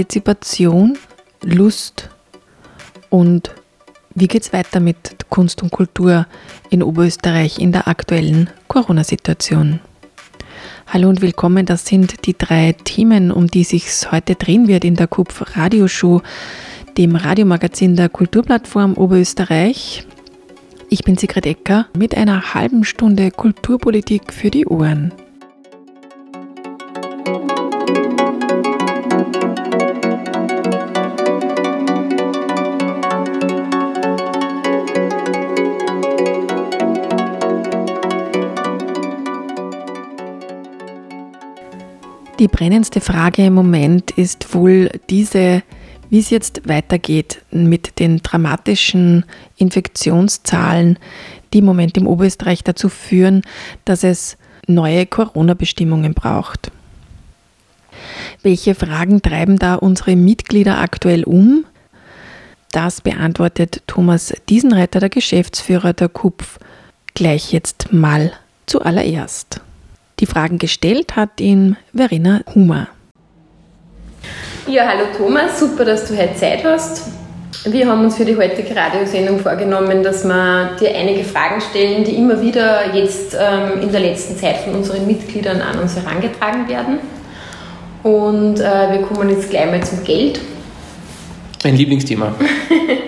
Partizipation, Lust und wie geht es weiter mit Kunst und Kultur in Oberösterreich in der aktuellen Corona-Situation? Hallo und willkommen, das sind die drei Themen, um die sich heute drehen wird in der KUPF Radioshow, dem Radiomagazin der Kulturplattform Oberösterreich. Ich bin Sigrid Ecker mit einer halben Stunde Kulturpolitik für die Ohren. Die brennendste Frage im Moment ist wohl diese, wie es jetzt weitergeht mit den dramatischen Infektionszahlen, die im Moment im Oberösterreich dazu führen, dass es neue Corona-Bestimmungen braucht. Welche Fragen treiben da unsere Mitglieder aktuell um? Das beantwortet Thomas Diesenreiter, der Geschäftsführer der KUPF, gleich jetzt mal zuallererst. Die Fragen gestellt hat ihn Verena Humer. Ja, hallo Thomas, super, dass du heute Zeit hast. Wir haben uns für die heutige Radiosendung vorgenommen, dass wir dir einige Fragen stellen, die immer wieder jetzt ähm, in der letzten Zeit von unseren Mitgliedern an uns herangetragen werden. Und äh, wir kommen jetzt gleich mal zum Geld. Mein Lieblingsthema.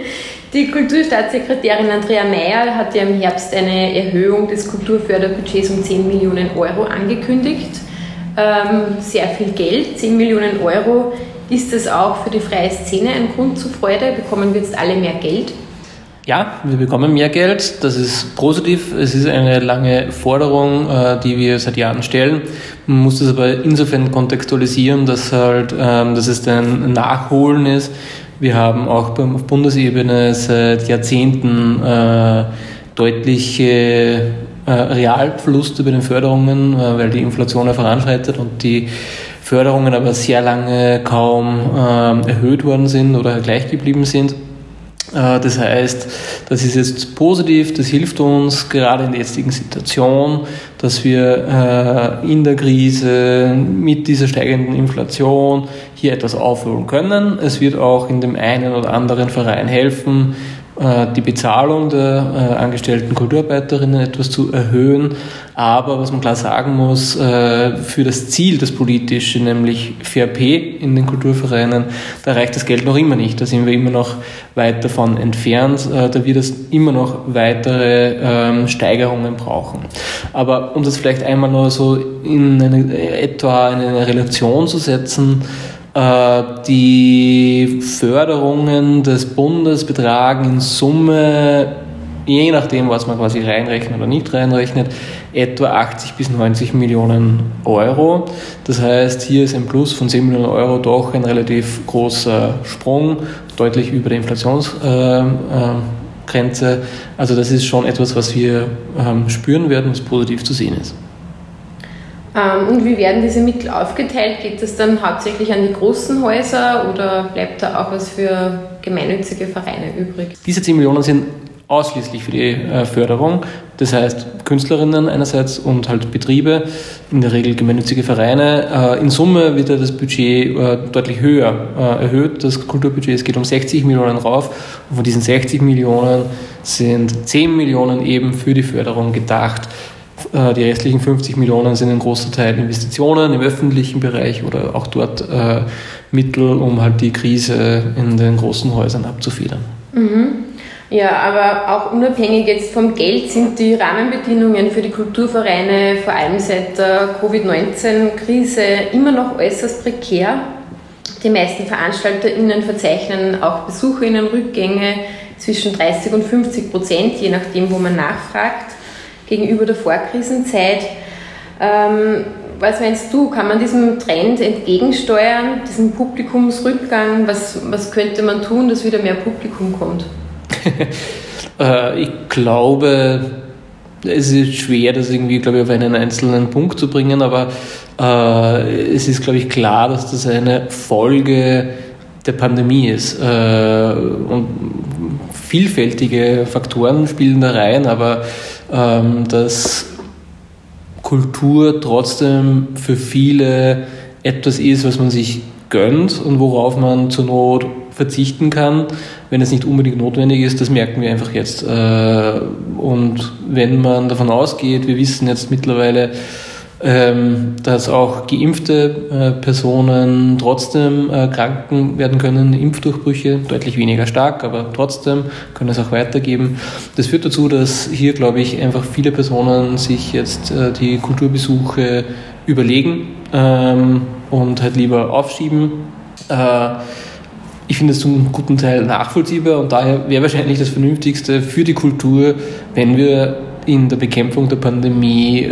Die Kulturstaatssekretärin Andrea Mayer hat ja im Herbst eine Erhöhung des Kulturförderbudgets um 10 Millionen Euro angekündigt. Ähm, sehr viel Geld, 10 Millionen Euro. Ist das auch für die freie Szene ein Grund zur Freude? Bekommen wir jetzt alle mehr Geld? Ja, wir bekommen mehr Geld. Das ist positiv. Es ist eine lange Forderung, äh, die wir seit Jahren stellen. Man muss das aber insofern kontextualisieren, dass halt, ähm, dass es ein Nachholen ist wir haben auch auf Bundesebene seit Jahrzehnten äh, deutliche äh, Realverluste bei den Förderungen, äh, weil die Inflation ja voranschreitet und die Förderungen aber sehr lange kaum äh, erhöht worden sind oder gleich geblieben sind. Äh, das heißt, das ist jetzt positiv, das hilft uns gerade in der jetzigen Situation, dass wir äh, in der Krise mit dieser steigenden Inflation hier etwas aufholen können. Es wird auch in dem einen oder anderen Verein helfen, äh, die Bezahlung der äh, angestellten Kulturarbeiterinnen etwas zu erhöhen. Aber was man klar sagen muss, äh, für das Ziel, das politische, nämlich Pay in den Kulturvereinen, da reicht das Geld noch immer nicht. Da sind wir immer noch weit davon entfernt. Da wird es immer noch weitere ähm, Steigerungen brauchen. Aber um das vielleicht einmal nur so in eine, etwa in eine Relation zu setzen, die Förderungen des Bundes betragen in Summe, je nachdem, was man quasi reinrechnet oder nicht reinrechnet, etwa 80 bis 90 Millionen Euro. Das heißt, hier ist ein Plus von 10 Millionen Euro doch ein relativ großer Sprung, deutlich über der Inflationsgrenze. Also das ist schon etwas, was wir ähm, spüren werden, was positiv zu sehen ist. Ähm, und wie werden diese Mittel aufgeteilt? Geht das dann hauptsächlich an die großen Häuser oder bleibt da auch was für gemeinnützige Vereine übrig? Diese 10 Millionen sind ausschließlich für die äh, Förderung. Das heißt Künstlerinnen einerseits und halt Betriebe, in der Regel gemeinnützige Vereine. Äh, in Summe wird ja das Budget äh, deutlich höher erhöht. Das Kulturbudget es geht um 60 Millionen rauf. Und von diesen 60 Millionen sind 10 Millionen eben für die Förderung gedacht. Äh, die restlichen 50 Millionen sind ein großer Teil Investitionen im öffentlichen Bereich oder auch dort äh, Mittel, um halt die Krise in den großen Häusern abzufedern. Mhm. Ja, aber auch unabhängig jetzt vom Geld sind die Rahmenbedingungen für die Kulturvereine vor allem seit der Covid-19-Krise immer noch äußerst prekär. Die meisten VeranstalterInnen verzeichnen auch BesucherInnen-Rückgänge zwischen 30 und 50 Prozent, je nachdem, wo man nachfragt gegenüber der Vorkrisenzeit. Ähm, was meinst du, kann man diesem Trend entgegensteuern, diesem Publikumsrückgang? Was, was könnte man tun, dass wieder mehr Publikum kommt? Äh, ich glaube, es ist schwer, das irgendwie, glaube ich, auf einen einzelnen Punkt zu bringen, aber äh, es ist, glaube ich, klar, dass das eine Folge der Pandemie ist. Äh, und vielfältige Faktoren spielen da rein, aber ähm, dass Kultur trotzdem für viele etwas ist, was man sich gönnt und worauf man zur Not verzichten kann, wenn es nicht unbedingt notwendig ist, das merken wir einfach jetzt. Äh, und wenn man davon ausgeht, wir wissen jetzt mittlerweile, ähm, dass auch geimpfte äh, Personen trotzdem äh, kranken werden können, Impfdurchbrüche, deutlich weniger stark, aber trotzdem können es auch weitergeben. Das führt dazu, dass hier, glaube ich, einfach viele Personen sich jetzt äh, die Kulturbesuche überlegen ähm, und halt lieber aufschieben. Ich finde es zum guten Teil nachvollziehbar und daher wäre wahrscheinlich das Vernünftigste für die Kultur, wenn wir in der Bekämpfung der Pandemie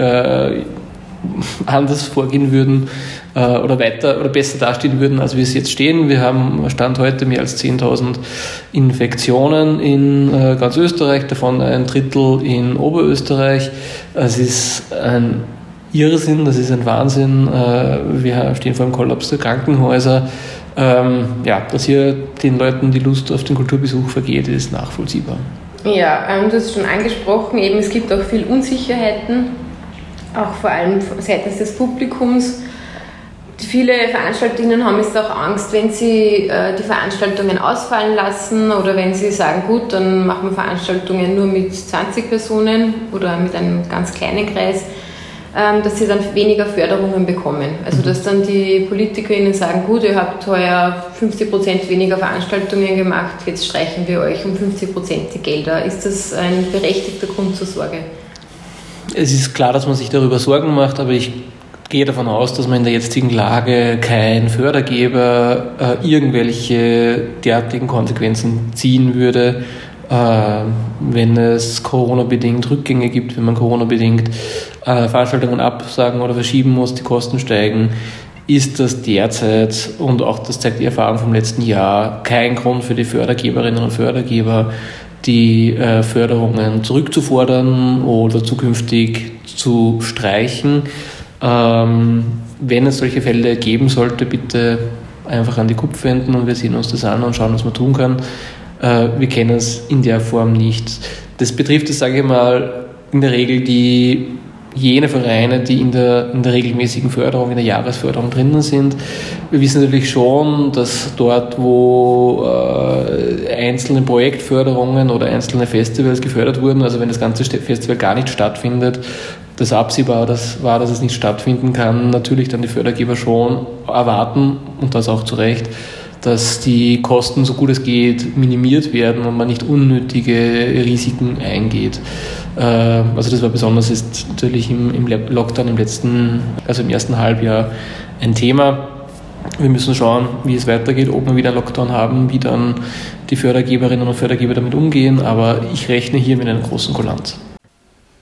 anders vorgehen würden äh, oder weiter oder besser dastehen würden, als wir es jetzt stehen. Wir haben Stand heute mehr als 10.000 Infektionen in äh, ganz Österreich, davon ein Drittel in Oberösterreich. Es ist ein Irrsinn, das ist ein Wahnsinn. Äh, wir stehen vor dem Kollaps der Krankenhäuser. Ähm, ja, dass hier den Leuten die Lust auf den Kulturbesuch vergeht, ist nachvollziehbar. Ja, ähm, du hast schon angesprochen, eben es gibt auch viel Unsicherheiten auch vor allem seitens des Publikums. Viele Veranstalterinnen haben jetzt auch Angst, wenn sie äh, die Veranstaltungen ausfallen lassen oder wenn sie sagen, gut, dann machen wir Veranstaltungen nur mit 20 Personen oder mit einem ganz kleinen Kreis, ähm, dass sie dann weniger Förderungen bekommen. Also mhm. dass dann die PolitikerInnen sagen, gut, ihr habt heuer 50 Prozent weniger Veranstaltungen gemacht, jetzt streichen wir euch um 50 Prozent die Gelder. Ist das ein berechtigter Grund zur Sorge? Es ist klar, dass man sich darüber Sorgen macht, aber ich gehe davon aus, dass man in der jetzigen Lage kein Fördergeber äh, irgendwelche derartigen Konsequenzen ziehen würde, äh, wenn es Corona-bedingt Rückgänge gibt, wenn man Corona-bedingt äh, Veranstaltungen absagen oder verschieben muss, die Kosten steigen, ist das derzeit und auch das zeigt die Erfahrung vom letzten Jahr kein Grund für die Fördergeberinnen und Fördergeber, die äh, Förderungen zurückzufordern oder zukünftig zu streichen. Ähm, wenn es solche Fälle geben sollte, bitte einfach an die KUPF wenden und wir sehen uns das an und schauen, was man tun kann. Äh, wir kennen es in der Form nicht. Das betrifft es, sage ich mal, in der Regel die jene Vereine, die in der, in der regelmäßigen Förderung, in der Jahresförderung drinnen sind. Wir wissen natürlich schon, dass dort, wo äh, einzelne Projektförderungen oder einzelne Festivals gefördert wurden, also wenn das ganze Festival gar nicht stattfindet, das absehbar das war, dass es nicht stattfinden kann, natürlich dann die Fördergeber schon erwarten und das auch zu Recht, dass die Kosten so gut es geht minimiert werden und man nicht unnötige Risiken eingeht. Äh, also das war besonders jetzt natürlich im, im Lockdown im letzten, also im ersten Halbjahr ein Thema. Wir müssen schauen, wie es weitergeht, ob wir wieder Lockdown haben, wie dann die Fördergeberinnen und Fördergeber damit umgehen, aber ich rechne hier mit einer großen Kulanz.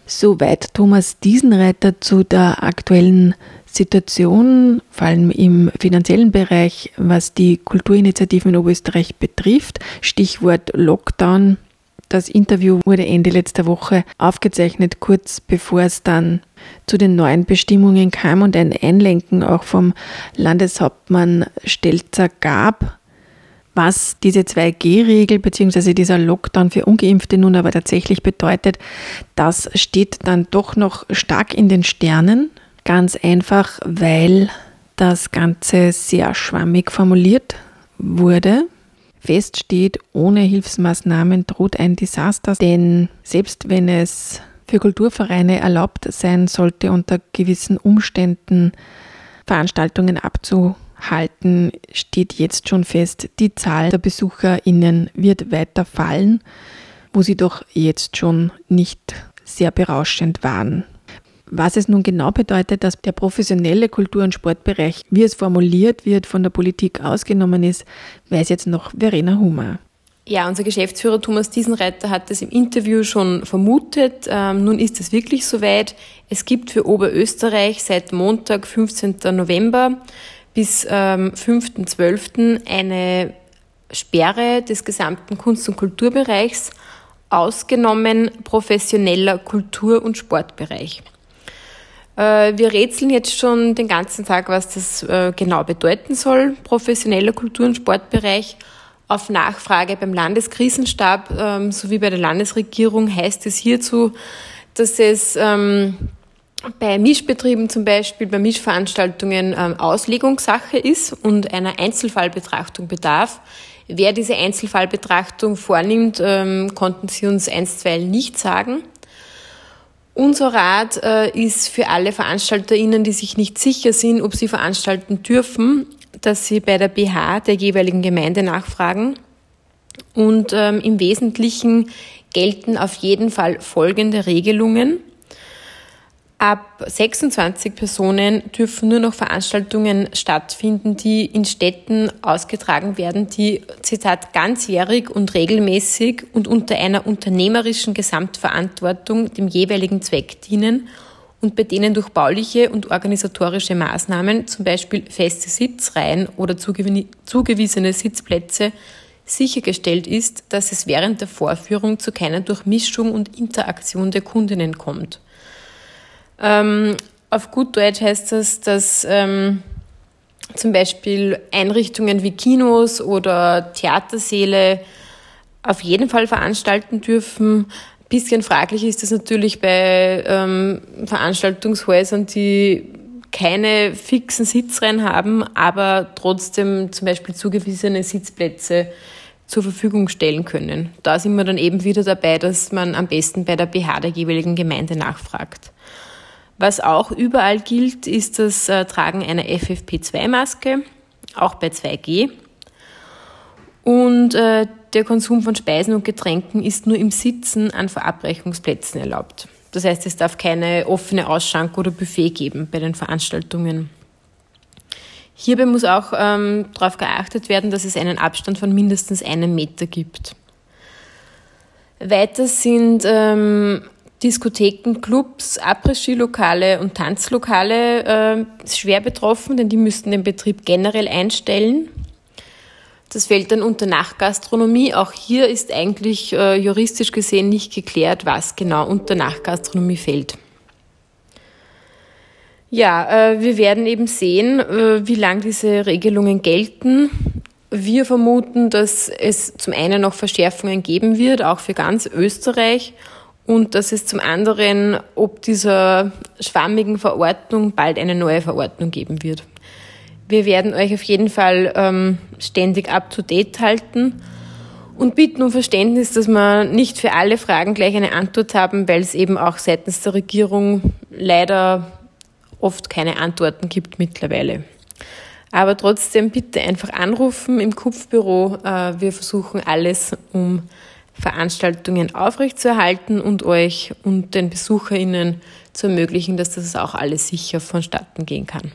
Soweit Thomas Diesenreiter zu der aktuellen Situation, vor allem im finanziellen Bereich, was die Kulturinitiativen in Oberösterreich betrifft. Stichwort Lockdown. Das Interview wurde Ende letzter Woche aufgezeichnet, kurz bevor es dann zu den neuen Bestimmungen kam und ein Einlenken auch vom Landeshauptmann Stelzer gab, was diese 2G-Regel bzw. dieser Lockdown für ungeimpfte nun aber tatsächlich bedeutet, das steht dann doch noch stark in den Sternen. Ganz einfach, weil das Ganze sehr schwammig formuliert wurde. Fest steht, ohne Hilfsmaßnahmen droht ein Desaster, denn selbst wenn es für Kulturvereine erlaubt sein sollte, unter gewissen Umständen Veranstaltungen abzuhalten, steht jetzt schon fest, die Zahl der BesucherInnen wird weiter fallen, wo sie doch jetzt schon nicht sehr berauschend waren. Was es nun genau bedeutet, dass der professionelle Kultur- und Sportbereich, wie es formuliert wird, von der Politik ausgenommen ist, weiß jetzt noch Verena Hummer. Ja, unser Geschäftsführer Thomas Diesenreiter hat es im Interview schon vermutet. Ähm, nun ist es wirklich soweit. Es gibt für Oberösterreich seit Montag, 15. November bis ähm, 5.12. eine Sperre des gesamten Kunst- und Kulturbereichs, ausgenommen professioneller Kultur- und Sportbereich. Äh, wir rätseln jetzt schon den ganzen Tag, was das äh, genau bedeuten soll, professioneller Kultur- und Sportbereich. Auf Nachfrage beim Landeskrisenstab ähm, sowie bei der Landesregierung heißt es hierzu, dass es ähm, bei Mischbetrieben zum Beispiel, bei Mischveranstaltungen ähm, Auslegungssache ist und einer Einzelfallbetrachtung bedarf. Wer diese Einzelfallbetrachtung vornimmt, konnten Sie uns einstweilen nicht sagen. Unser Rat äh, ist für alle VeranstalterInnen, die sich nicht sicher sind, ob sie veranstalten dürfen, dass Sie bei der BH der jeweiligen Gemeinde nachfragen. Und ähm, im Wesentlichen gelten auf jeden Fall folgende Regelungen. Ab 26 Personen dürfen nur noch Veranstaltungen stattfinden, die in Städten ausgetragen werden, die, Zitat, ganzjährig und regelmäßig und unter einer unternehmerischen Gesamtverantwortung dem jeweiligen Zweck dienen und bei denen durch bauliche und organisatorische Maßnahmen, zum Beispiel feste Sitzreihen oder zugewiesene Sitzplätze, sichergestellt ist, dass es während der Vorführung zu keiner Durchmischung und Interaktion der Kundinnen kommt. Ähm, auf gut Deutsch heißt das, dass ähm, zum Beispiel Einrichtungen wie Kinos oder Theatersäle auf jeden Fall veranstalten dürfen, bisschen fraglich ist es natürlich bei ähm, Veranstaltungshäusern, die keine fixen Sitzreihen haben, aber trotzdem zum Beispiel zugewiesene Sitzplätze zur Verfügung stellen können. Da sind wir dann eben wieder dabei, dass man am besten bei der BH der jeweiligen Gemeinde nachfragt. Was auch überall gilt, ist das äh, Tragen einer FFP2-Maske, auch bei 2G. Und äh, der Konsum von Speisen und Getränken ist nur im Sitzen an Verabreichungsplätzen erlaubt. Das heißt, es darf keine offene Ausschank oder Buffet geben bei den Veranstaltungen. Hierbei muss auch ähm, darauf geachtet werden, dass es einen Abstand von mindestens einem Meter gibt. Weiter sind ähm, Diskotheken, Clubs, Après-Ski-Lokale und Tanzlokale äh, schwer betroffen, denn die müssten den Betrieb generell einstellen. Das fällt dann unter Nachtgastronomie. Auch hier ist eigentlich äh, juristisch gesehen nicht geklärt, was genau unter Nachtgastronomie fällt. Ja, äh, wir werden eben sehen, äh, wie lang diese Regelungen gelten. Wir vermuten, dass es zum einen noch Verschärfungen geben wird, auch für ganz Österreich, und dass es zum anderen, ob dieser schwammigen Verordnung bald eine neue Verordnung geben wird. Wir werden euch auf jeden Fall ähm, ständig up-to-date halten und bitten um Verständnis, dass wir nicht für alle Fragen gleich eine Antwort haben, weil es eben auch seitens der Regierung leider oft keine Antworten gibt mittlerweile. Aber trotzdem bitte einfach anrufen im Kupfbüro. Äh, wir versuchen alles, um Veranstaltungen aufrechtzuerhalten und euch und den BesucherInnen zu ermöglichen, dass das auch alles sicher vonstatten gehen kann.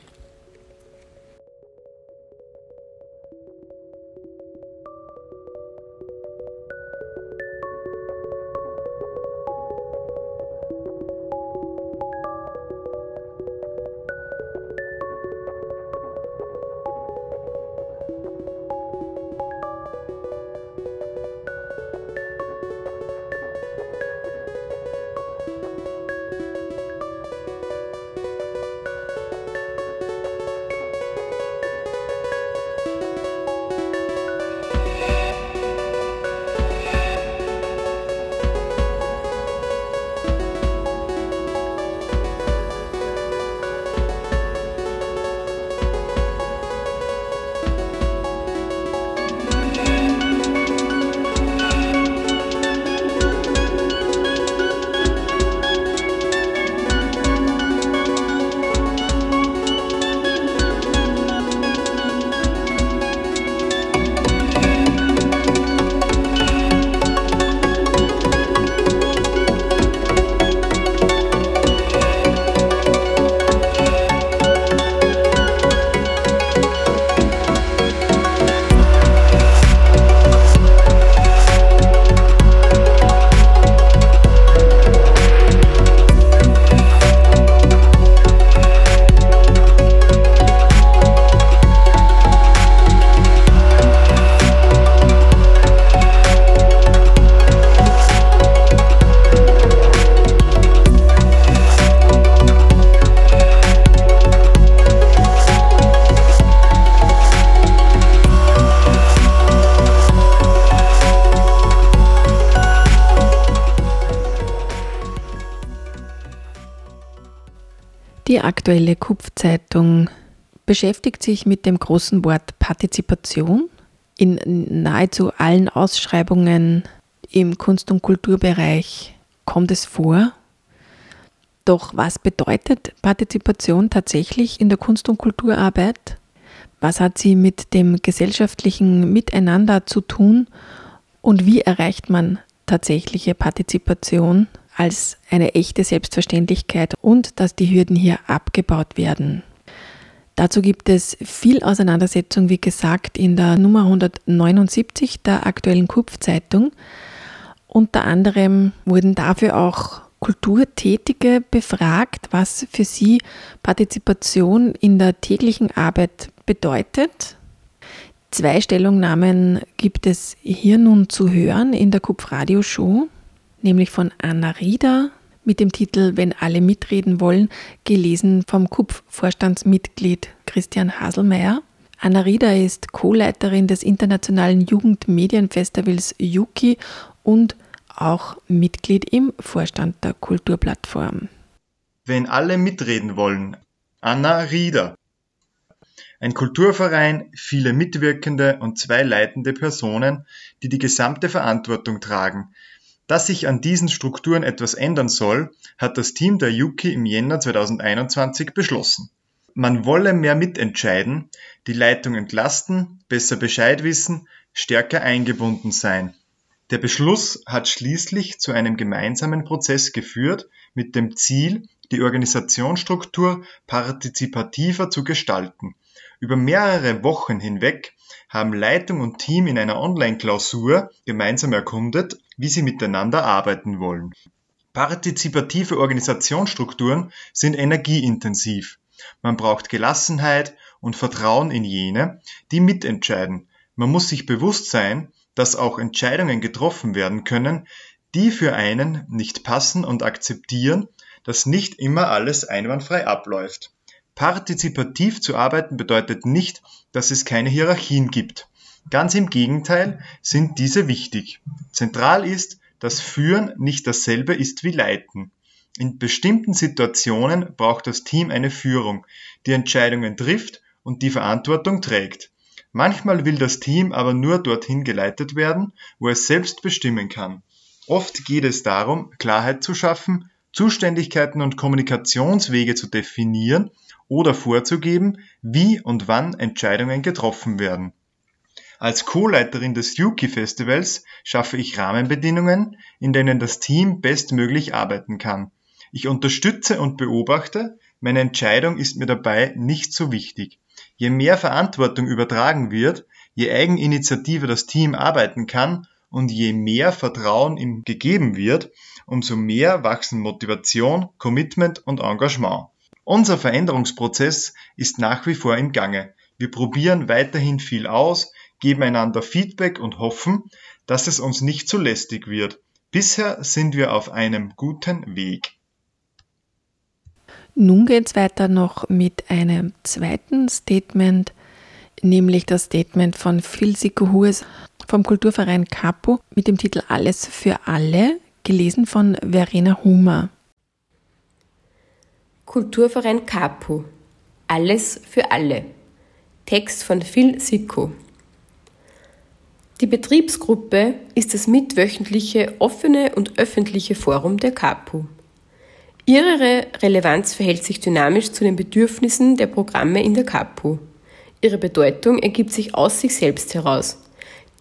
Aktuelle Kupfzeitung beschäftigt sich mit dem großen Wort Partizipation. In nahezu allen Ausschreibungen im Kunst- und Kulturbereich kommt es vor. Doch was bedeutet Partizipation tatsächlich in der Kunst- und Kulturarbeit? Was hat sie mit dem gesellschaftlichen Miteinander zu tun? Und wie erreicht man tatsächliche Partizipation als eine echte Selbstverständlichkeit und dass die Hürden hier abgebaut werden? Dazu gibt es viel Auseinandersetzung, wie gesagt, in der Nummer 179 der aktuellen Kupf-Zeitung. Unter anderem wurden dafür auch Kulturtätige befragt, was für sie Partizipation in der täglichen Arbeit bedeutet. Zwei Stellungnahmen gibt es hier nun zu hören in der Kupf-Radio-Show, nämlich von Anna Rieder mit dem Titel Wenn alle mitreden wollen, gelesen vom KUPF-Vorstandsmitglied Christian Haselmeier. Anna Rieder ist Co-Leiterin des Internationalen Jugendmedienfestivals Yuki und auch Mitglied im Vorstand der Kulturplattform. Wenn alle mitreden wollen. Anna Rieder. Ein Kulturverein, viele Mitwirkende und zwei leitende Personen, die die gesamte Verantwortung tragen, dass sich an diesen Strukturen etwas ändern soll, hat das Team der Yuki im Jänner 2021 beschlossen. Man wolle mehr mitentscheiden, die Leitung entlasten, besser Bescheid wissen, stärker eingebunden sein. Der Beschluss hat schließlich zu einem gemeinsamen Prozess geführt, mit dem Ziel, die Organisationsstruktur partizipativer zu gestalten. Über mehrere Wochen hinweg haben Leitung und Team in einer Online-Klausur gemeinsam erkundet, wie sie miteinander arbeiten wollen. Partizipative Organisationsstrukturen sind energieintensiv. Man braucht Gelassenheit und Vertrauen in jene, die mitentscheiden. Man muss sich bewusst sein, dass auch Entscheidungen getroffen werden können, die für einen nicht passen und akzeptieren, dass nicht immer alles einwandfrei abläuft. Partizipativ zu arbeiten bedeutet nicht, dass es keine Hierarchien gibt. Ganz im Gegenteil sind diese wichtig. Zentral ist, dass Führen nicht dasselbe ist wie Leiten. In bestimmten Situationen braucht das Team eine Führung, die Entscheidungen trifft und die Verantwortung trägt. Manchmal will das Team aber nur dorthin geleitet werden, wo es selbst bestimmen kann. Oft geht es darum, Klarheit zu schaffen, Zuständigkeiten und Kommunikationswege zu definieren oder vorzugeben, wie und wann Entscheidungen getroffen werden. Als Co-Leiterin des Yuki Festivals schaffe ich Rahmenbedingungen, in denen das Team bestmöglich arbeiten kann. Ich unterstütze und beobachte, meine Entscheidung ist mir dabei nicht so wichtig. Je mehr Verantwortung übertragen wird, je Eigeninitiative das Team arbeiten kann und je mehr Vertrauen ihm gegeben wird, umso mehr wachsen Motivation, Commitment und Engagement. Unser Veränderungsprozess ist nach wie vor im Gange. Wir probieren weiterhin viel aus, geben einander Feedback und hoffen, dass es uns nicht zu lästig wird. Bisher sind wir auf einem guten Weg. Nun geht es weiter noch mit einem zweiten Statement, nämlich das Statement von Phil Sikohues vom Kulturverein Capo mit dem Titel Alles für alle, gelesen von Verena Humer. Kulturverein Capo. Alles für alle. Text von Phil Sicko. Die Betriebsgruppe ist das mitwöchentliche offene und öffentliche Forum der KAPU. Ihre Relevanz verhält sich dynamisch zu den Bedürfnissen der Programme in der KAPU. Ihre Bedeutung ergibt sich aus sich selbst heraus.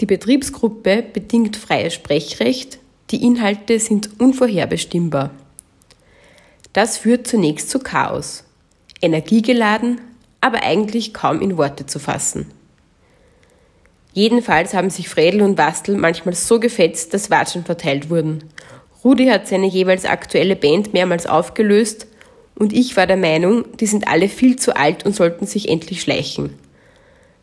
Die Betriebsgruppe bedingt freies Sprechrecht, die Inhalte sind unvorherbestimmbar. Das führt zunächst zu Chaos. Energiegeladen, aber eigentlich kaum in Worte zu fassen. Jedenfalls haben sich Fredel und Wastel manchmal so gefetzt, dass Watschen verteilt wurden. Rudi hat seine jeweils aktuelle Band mehrmals aufgelöst und ich war der Meinung, die sind alle viel zu alt und sollten sich endlich schleichen.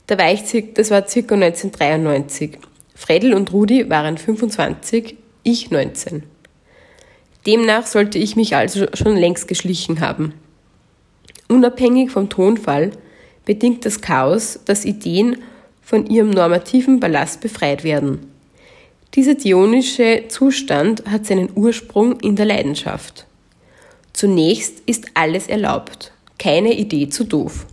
Da war ich, das war circa 1993. Fredel und Rudi waren 25, ich 19. Demnach sollte ich mich also schon längst geschlichen haben. Unabhängig vom Tonfall bedingt das Chaos, dass Ideen von ihrem normativen Ballast befreit werden. Dieser dionische Zustand hat seinen Ursprung in der Leidenschaft. Zunächst ist alles erlaubt. Keine Idee zu doof.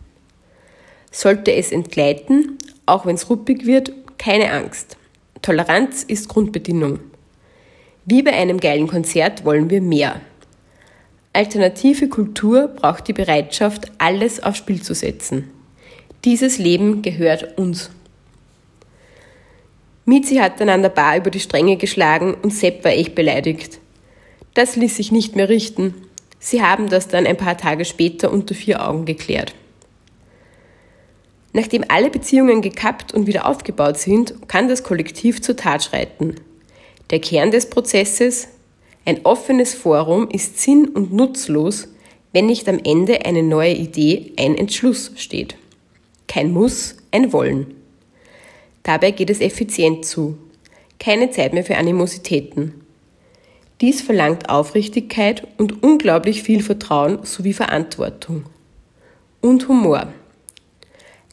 Sollte es entgleiten, auch wenn es ruppig wird, keine Angst. Toleranz ist Grundbedingung. Wie bei einem geilen Konzert wollen wir mehr. Alternative Kultur braucht die Bereitschaft, alles aufs Spiel zu setzen. Dieses Leben gehört uns. Mizi hat dann an der Bar über die Stränge geschlagen und Sepp war echt beleidigt. Das ließ sich nicht mehr richten. Sie haben das dann ein paar Tage später unter vier Augen geklärt. Nachdem alle Beziehungen gekappt und wieder aufgebaut sind, kann das Kollektiv zur Tat schreiten. Der Kern des Prozesses, ein offenes Forum ist sinn- und nutzlos, wenn nicht am Ende eine neue Idee, ein Entschluss steht. Kein Muss, ein Wollen. Dabei geht es effizient zu. Keine Zeit mehr für Animositäten. Dies verlangt Aufrichtigkeit und unglaublich viel Vertrauen sowie Verantwortung. Und Humor.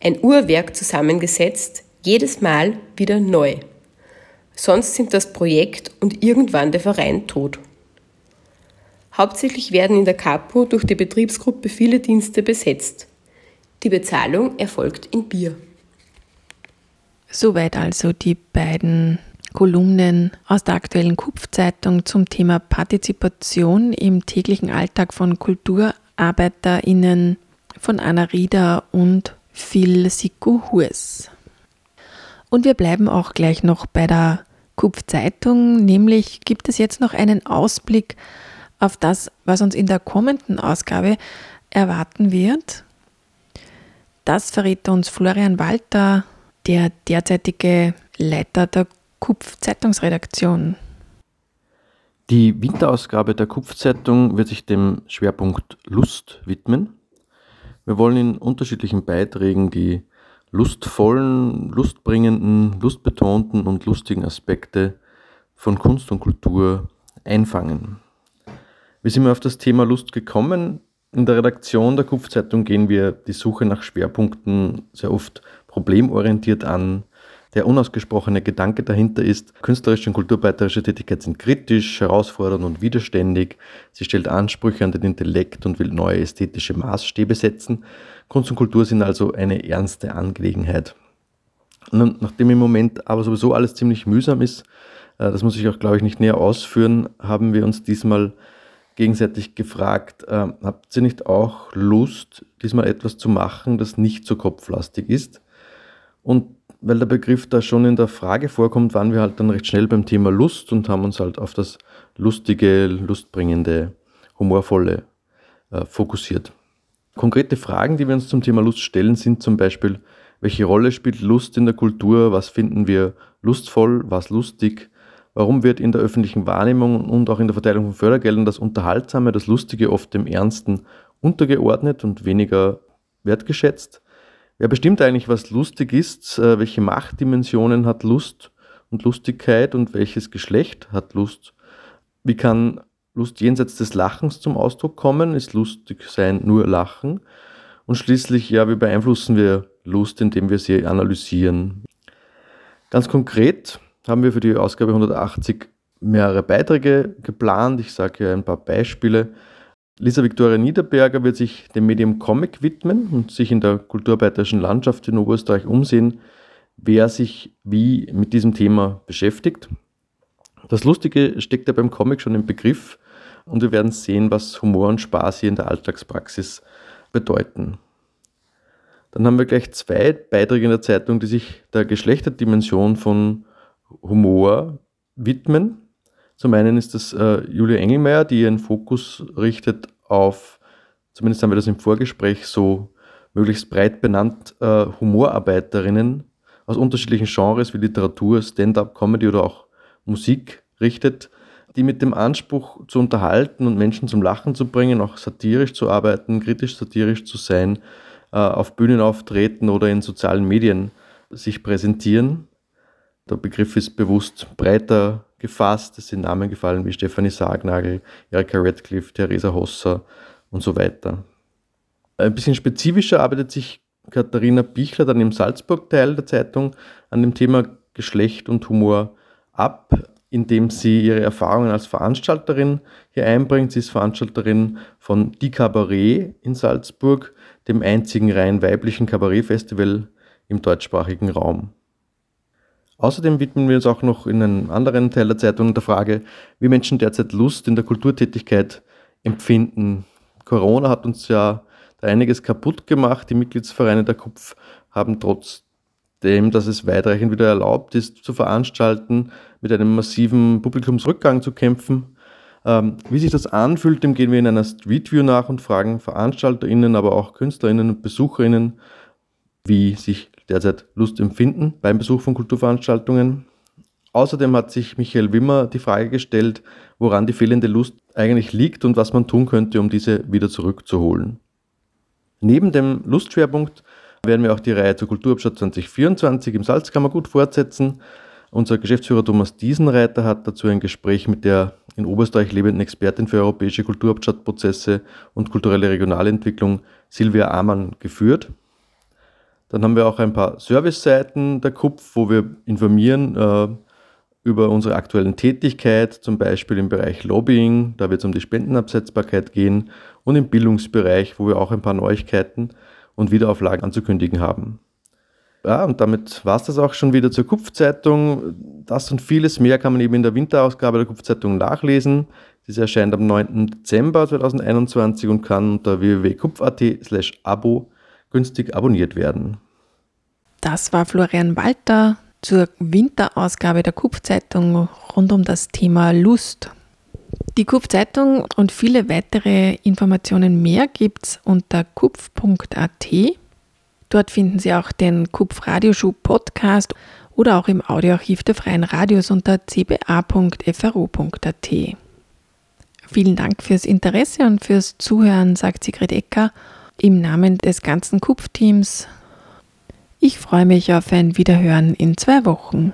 Ein Uhrwerk zusammengesetzt, jedes Mal wieder neu. Sonst sind das Projekt und irgendwann der Verein tot. Hauptsächlich werden in der Capo durch die Betriebsgruppe viele Dienste besetzt. Die Bezahlung erfolgt in Bier. Soweit also die beiden Kolumnen aus der aktuellen Kupfzeitung zum Thema Partizipation im täglichen Alltag von KulturarbeiterInnen von Anna Rieder und Phil Siku Hurs. Und wir bleiben auch gleich noch bei der Kupfzeitung, nämlich gibt es jetzt noch einen Ausblick auf das, was uns in der kommenden Ausgabe erwarten wird. Das verrät uns Florian Walter, der derzeitige Leiter der Kupf-Zeitungsredaktion. Die Winterausgabe der Kupf-Zeitung wird sich dem Schwerpunkt Lust widmen. Wir wollen in unterschiedlichen Beiträgen die lustvollen, lustbringenden, lustbetonten und lustigen Aspekte von Kunst und Kultur einfangen. Wie sind wir auf das Thema Lust gekommen? In der Redaktion der Kupfzeitung gehen wir die Suche nach Schwerpunkten sehr oft problemorientiert an. Der unausgesprochene Gedanke dahinter ist, künstlerische und kulturbeiterische Tätigkeit sind kritisch, herausfordernd und widerständig. Sie stellt Ansprüche an den Intellekt und will neue ästhetische Maßstäbe setzen. Kunst und Kultur sind also eine ernste Angelegenheit. Und nachdem im Moment aber sowieso alles ziemlich mühsam ist, äh, das muss ich auch, glaube ich, nicht näher ausführen, haben wir uns diesmal gegenseitig gefragt, äh, habt ihr nicht auch Lust, diesmal etwas zu machen, das nicht so kopflastig ist? Und weil der Begriff da schon in der Frage vorkommt, waren wir halt dann recht schnell beim Thema Lust und haben uns halt auf das lustige, lustbringende, humorvolle äh, fokussiert. Konkrete Fragen, die wir uns zum Thema Lust stellen, sind zum Beispiel, welche Rolle spielt Lust in der Kultur? Was finden wir lustvoll? Was lustig? Warum wird in der öffentlichen Wahrnehmung und auch in der Verteilung von Fördergeldern das Unterhaltsame, das Lustige oft dem Ernsten untergeordnet und weniger wertgeschätzt? Wer bestimmt eigentlich, was lustig ist? Äh, welche Machtdimensionen hat Lust und Lustigkeit und welches Geschlecht hat Lust? Wie kann Lust jenseits des Lachens zum Ausdruck kommen? Ist lustig sein nur Lachen? Und schließlich, ja, wie beeinflussen wir Lust, indem wir sie analysieren? Ganz konkret haben wir für die Ausgabe 180 mehrere Beiträge geplant. Ich sage hier ein paar Beispiele. Lisa Viktoria Niederberger wird sich dem Medium Comic widmen und sich in der kulturarbeiterischen Landschaft in Oberösterreich umsehen, wer sich wie mit diesem Thema beschäftigt. Das Lustige steckt ja beim Comic schon im Begriff und wir werden sehen, was Humor und Spaß hier in der Alltagspraxis bedeuten. Dann haben wir gleich zwei Beiträge in der Zeitung, die sich der Geschlechterdimension von Humor widmen. Zum einen ist das äh, Julia Engelmeier, die ihren Fokus richtet auf, zumindest haben wir das im Vorgespräch so möglichst breit benannt, äh, Humorarbeiterinnen aus unterschiedlichen Genres wie Literatur, Stand-up, Comedy oder auch Musik richtet, die mit dem Anspruch zu unterhalten und Menschen zum Lachen zu bringen, auch satirisch zu arbeiten, kritisch satirisch zu sein, äh, auf Bühnen auftreten oder in sozialen Medien sich präsentieren. Der Begriff ist bewusst breiter gefasst. Es sind Namen gefallen wie Stefanie Sargnagel, Erika Radcliffe, Theresa Hosser und so weiter. Ein bisschen spezifischer arbeitet sich Katharina Bichler dann im Salzburg-Teil der Zeitung an dem Thema Geschlecht und Humor ab. indem sie ihre Erfahrungen als Veranstalterin hier einbringt. Sie ist Veranstalterin von Die Cabaret in Salzburg, dem einzigen rein weiblichen Kabarettfestival im deutschsprachigen Raum. Außerdem widmen wir uns auch noch in einem anderen Teil der Zeitung der Frage, wie Menschen derzeit Lust in der Kulturtätigkeit empfinden. Corona hat uns ja da einiges kaputt gemacht. Die Mitgliedsvereine der KUPF haben trotzdem, dass es weitreichend wieder erlaubt ist, zu veranstalten, mit einem massiven Publikumsrückgang zu kämpfen. Ähm, wie sich das anfühlt, dem gehen wir in einer Streetview nach und fragen VeranstalterInnen, aber auch KünstlerInnen und BesucherInnen, wie sich derzeit Lust empfinden beim Besuch von Kulturveranstaltungen. Außerdem hat sich Michael Wimmer die Frage gestellt, woran die fehlende Lust eigentlich liegt und was man tun könnte, um diese wieder zurückzuholen. Neben dem Lustschwerpunkt werden wir auch die Reihe zur Kulturhauptstadt 2024 im Salzkammergut fortsetzen. Unser Geschäftsführer Thomas Diesenreiter hat dazu ein Gespräch mit der in Oberösterreich lebenden Expertin für europäische Kulturhauptstadtprozesse und kulturelle Regionalentwicklung Silvia Amann geführt. Dann haben wir auch ein paar Service-Seiten der KUPF, wo wir informieren äh, über unsere aktuellen Tätigkeit, zum Beispiel im Bereich Lobbying, da wird es um die Spendenabsetzbarkeit gehen, und im Bildungsbereich, wo wir auch ein paar Neuigkeiten und Wiederauflagen anzukündigen haben. Ja, und damit war es das auch schon wieder zur Kupfzeitung. Das und vieles mehr kann man eben in der Winterausgabe der Kupfzeitung nachlesen. Diese erscheint am 9. Dezember 2021 und kann unter www.kupf.at slash abo günstig abonniert werden. Das war Florian Walter zur Winterausgabe der Kupfzeitung rund um das Thema Lust. Die Kupfzeitung und viele weitere Informationen mehr gibt es unter kupf.at. Dort finden Sie auch den Kupf Radioschuh Podcast oder auch im Audioarchiv der Freien Radios unter cba.fro.at. Vielen Dank fürs Interesse und fürs Zuhören, sagt Sigrid Ecker im Namen des ganzen Kupfteams. Ich freue mich auf ein Wiederhören in zwei Wochen.